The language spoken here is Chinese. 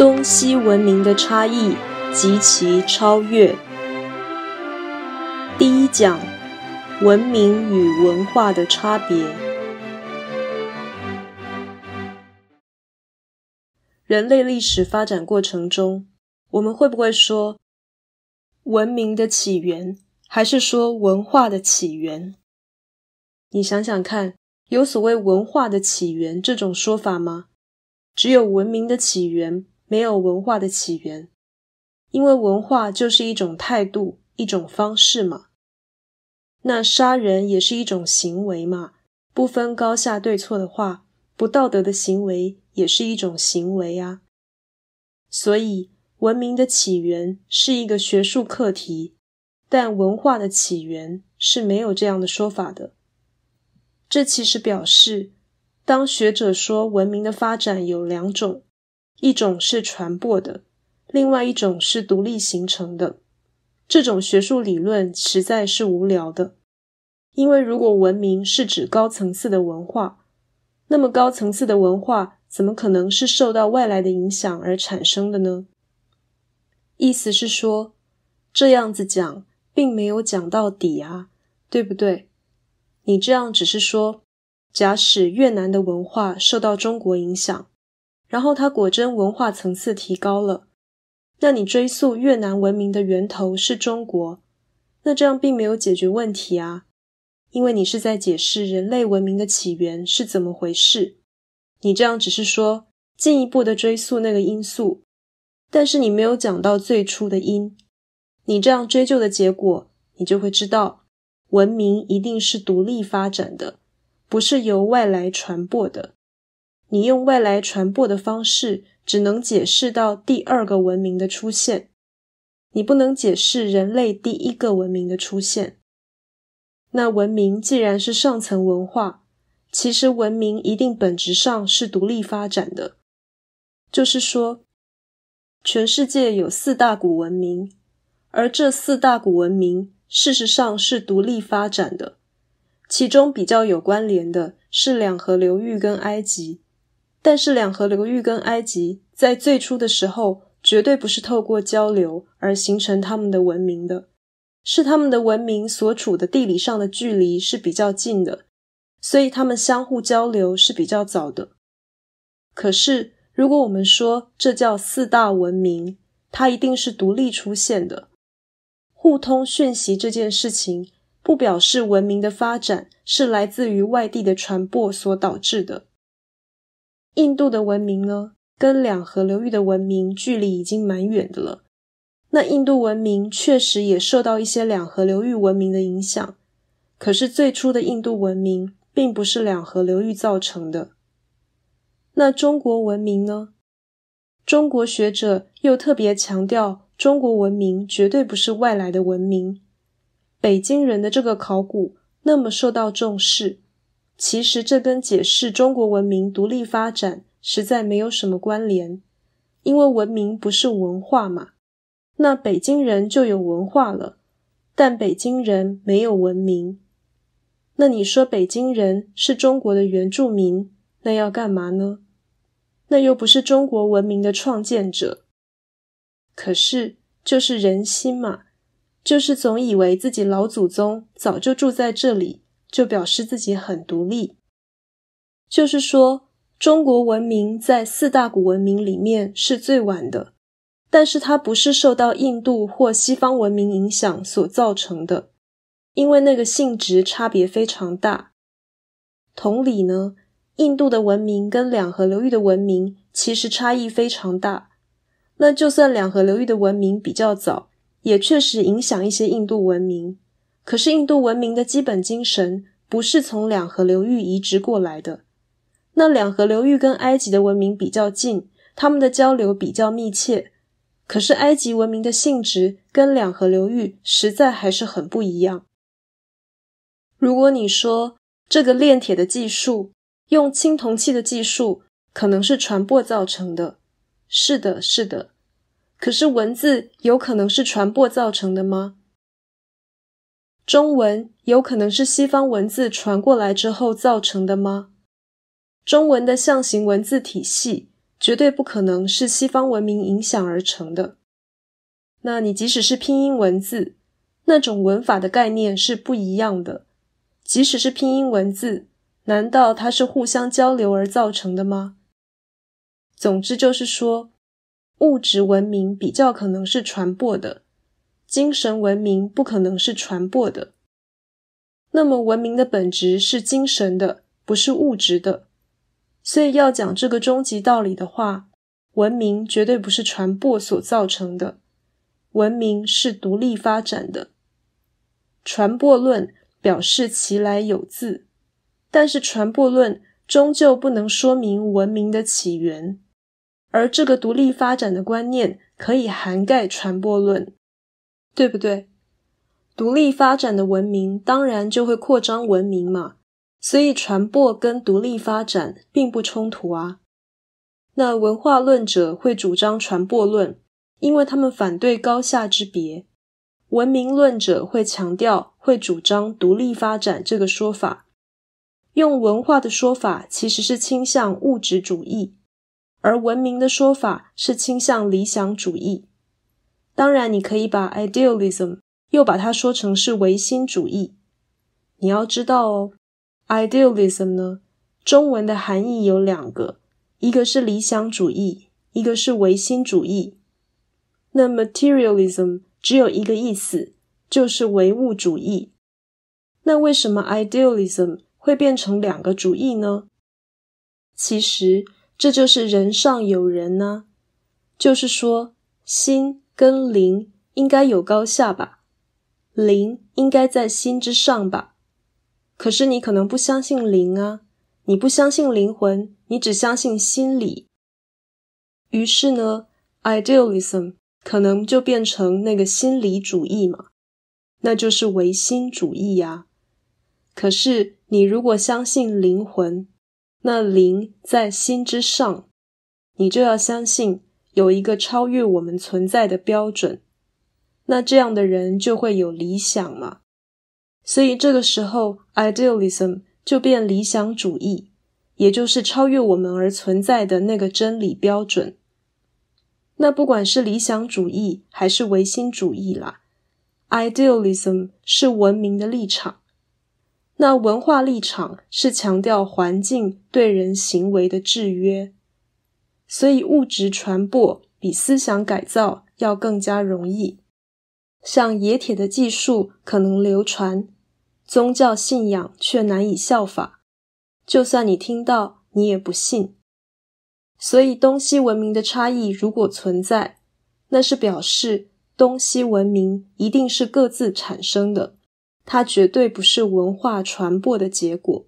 东西文明的差异及其超越。第一讲：文明与文化的差别。人类历史发展过程中，我们会不会说文明的起源，还是说文化的起源？你想想看，有所谓文化的起源这种说法吗？只有文明的起源，没有文化的起源。因为文化就是一种态度，一种方式嘛。那杀人也是一种行为嘛，不分高下对错的话，不道德的行为也是一种行为啊。所以，文明的起源是一个学术课题，但文化的起源是没有这样的说法的。这其实表示，当学者说文明的发展有两种，一种是传播的，另外一种是独立形成的。这种学术理论实在是无聊的，因为如果文明是指高层次的文化，那么高层次的文化怎么可能是受到外来的影响而产生的呢？意思是说，这样子讲并没有讲到底啊，对不对？你这样只是说，假使越南的文化受到中国影响，然后它果真文化层次提高了，那你追溯越南文明的源头是中国，那这样并没有解决问题啊，因为你是在解释人类文明的起源是怎么回事。你这样只是说进一步的追溯那个因素，但是你没有讲到最初的因。你这样追究的结果，你就会知道。文明一定是独立发展的，不是由外来传播的。你用外来传播的方式，只能解释到第二个文明的出现，你不能解释人类第一个文明的出现。那文明既然是上层文化，其实文明一定本质上是独立发展的。就是说，全世界有四大古文明，而这四大古文明。事实上是独立发展的，其中比较有关联的是两河流域跟埃及，但是两河流域跟埃及在最初的时候绝对不是透过交流而形成他们的文明的，是他们的文明所处的地理上的距离是比较近的，所以他们相互交流是比较早的。可是如果我们说这叫四大文明，它一定是独立出现的。互通讯息这件事情，不表示文明的发展是来自于外地的传播所导致的。印度的文明呢，跟两河流域的文明距离已经蛮远的了。那印度文明确实也受到一些两河流域文明的影响，可是最初的印度文明并不是两河流域造成的。那中国文明呢？中国学者又特别强调。中国文明绝对不是外来的文明。北京人的这个考古那么受到重视，其实这跟解释中国文明独立发展实在没有什么关联。因为文明不是文化嘛，那北京人就有文化了，但北京人没有文明。那你说北京人是中国的原住民，那要干嘛呢？那又不是中国文明的创建者。可是，就是人心嘛，就是总以为自己老祖宗早就住在这里，就表示自己很独立。就是说，中国文明在四大古文明里面是最晚的，但是它不是受到印度或西方文明影响所造成的，因为那个性质差别非常大。同理呢，印度的文明跟两河流域的文明其实差异非常大。那就算两河流域的文明比较早，也确实影响一些印度文明。可是印度文明的基本精神不是从两河流域移植过来的。那两河流域跟埃及的文明比较近，他们的交流比较密切。可是埃及文明的性质跟两河流域实在还是很不一样。如果你说这个炼铁的技术，用青铜器的技术，可能是传播造成的。是的，是的。可是文字有可能是传播造成的吗？中文有可能是西方文字传过来之后造成的吗？中文的象形文字体系绝对不可能是西方文明影响而成的。那你即使是拼音文字，那种文法的概念是不一样的。即使是拼音文字，难道它是互相交流而造成的吗？总之就是说，物质文明比较可能是传播的，精神文明不可能是传播的。那么文明的本质是精神的，不是物质的。所以要讲这个终极道理的话，文明绝对不是传播所造成的。文明是独立发展的，传播论表示其来有自，但是传播论终究不能说明文明的起源，而这个独立发展的观念可以涵盖传播论，对不对？独立发展的文明当然就会扩张文明嘛，所以传播跟独立发展并不冲突啊。那文化论者会主张传播论。因为他们反对高下之别，文明论者会强调、会主张独立发展这个说法。用文化的说法其实是倾向物质主义，而文明的说法是倾向理想主义。当然，你可以把 idealism 又把它说成是唯心主义。你要知道哦，idealism 呢，中文的含义有两个，一个是理想主义，一个是唯心主义。那 materialism 只有一个意思，就是唯物主义。那为什么 idealism 会变成两个主义呢？其实这就是人上有人呢，就是说心跟灵应该有高下吧，灵应该在心之上吧。可是你可能不相信灵啊，你不相信灵魂，你只相信心理。于是呢，idealism。可能就变成那个心理主义嘛，那就是唯心主义呀。可是你如果相信灵魂，那灵在心之上，你就要相信有一个超越我们存在的标准。那这样的人就会有理想嘛。所以这个时候，idealism 就变理想主义，也就是超越我们而存在的那个真理标准。那不管是理想主义还是唯心主义啦，idealism 是文明的立场，那文化立场是强调环境对人行为的制约，所以物质传播比思想改造要更加容易。像冶铁的技术可能流传，宗教信仰却难以效法，就算你听到，你也不信。所以，东西文明的差异如果存在，那是表示东西文明一定是各自产生的，它绝对不是文化传播的结果。